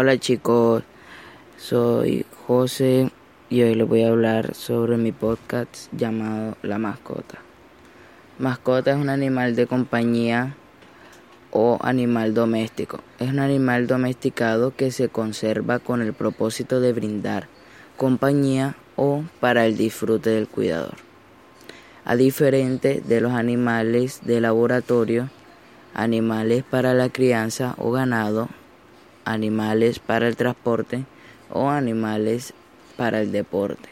Hola chicos, soy José y hoy les voy a hablar sobre mi podcast llamado La Mascota. Mascota es un animal de compañía o animal doméstico. Es un animal domesticado que se conserva con el propósito de brindar compañía o para el disfrute del cuidador. A diferente de los animales de laboratorio, animales para la crianza o ganado, animales para el transporte o animales para el deporte.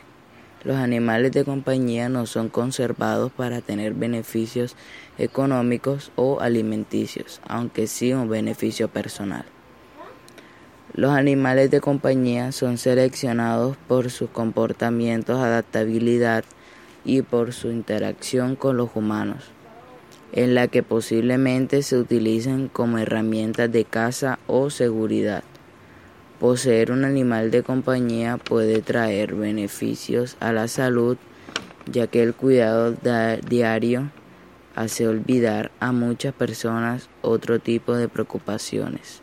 Los animales de compañía no son conservados para tener beneficios económicos o alimenticios, aunque sí un beneficio personal. Los animales de compañía son seleccionados por sus comportamientos, adaptabilidad y por su interacción con los humanos, en la que posiblemente se utilicen como herramientas de caza o seguridad. Poseer un animal de compañía puede traer beneficios a la salud, ya que el cuidado diario hace olvidar a muchas personas otro tipo de preocupaciones.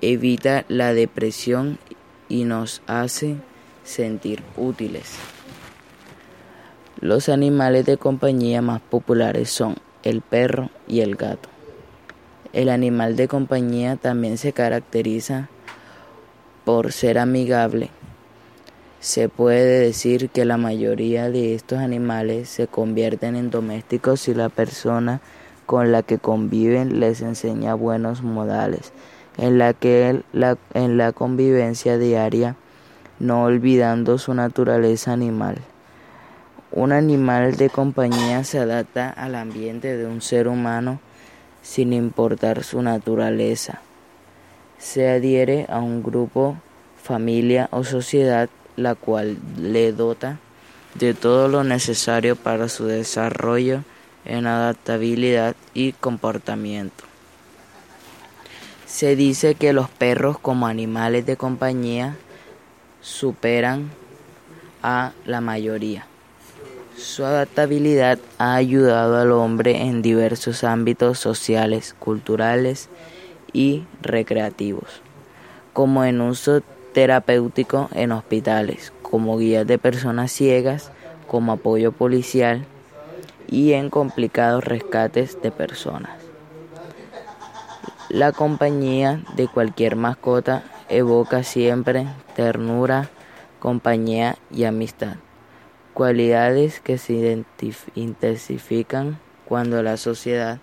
Evita la depresión y nos hace sentir útiles. Los animales de compañía más populares son el perro y el gato. El animal de compañía también se caracteriza por ser amigable. Se puede decir que la mayoría de estos animales se convierten en domésticos si la persona con la que conviven les enseña buenos modales, en la que en la convivencia diaria, no olvidando su naturaleza animal. Un animal de compañía se adapta al ambiente de un ser humano sin importar su naturaleza. Se adhiere a un grupo, familia o sociedad la cual le dota de todo lo necesario para su desarrollo en adaptabilidad y comportamiento. Se dice que los perros como animales de compañía superan a la mayoría. Su adaptabilidad ha ayudado al hombre en diversos ámbitos sociales, culturales y recreativos, como en uso terapéutico en hospitales, como guías de personas ciegas, como apoyo policial y en complicados rescates de personas. La compañía de cualquier mascota evoca siempre ternura, compañía y amistad cualidades que se intensifican cuando la sociedad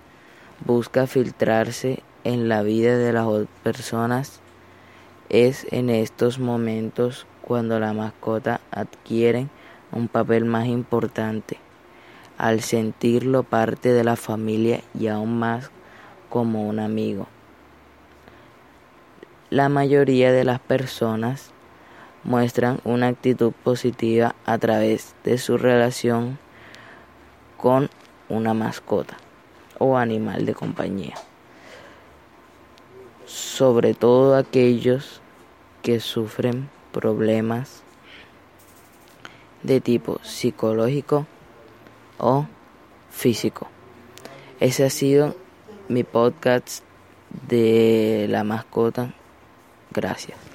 busca filtrarse en la vida de las personas. Es en estos momentos cuando la mascota adquiere un papel más importante, al sentirlo parte de la familia y aún más como un amigo. La mayoría de las personas muestran una actitud positiva a través de su relación con una mascota o animal de compañía. Sobre todo aquellos que sufren problemas de tipo psicológico o físico. Ese ha sido mi podcast de la mascota. Gracias.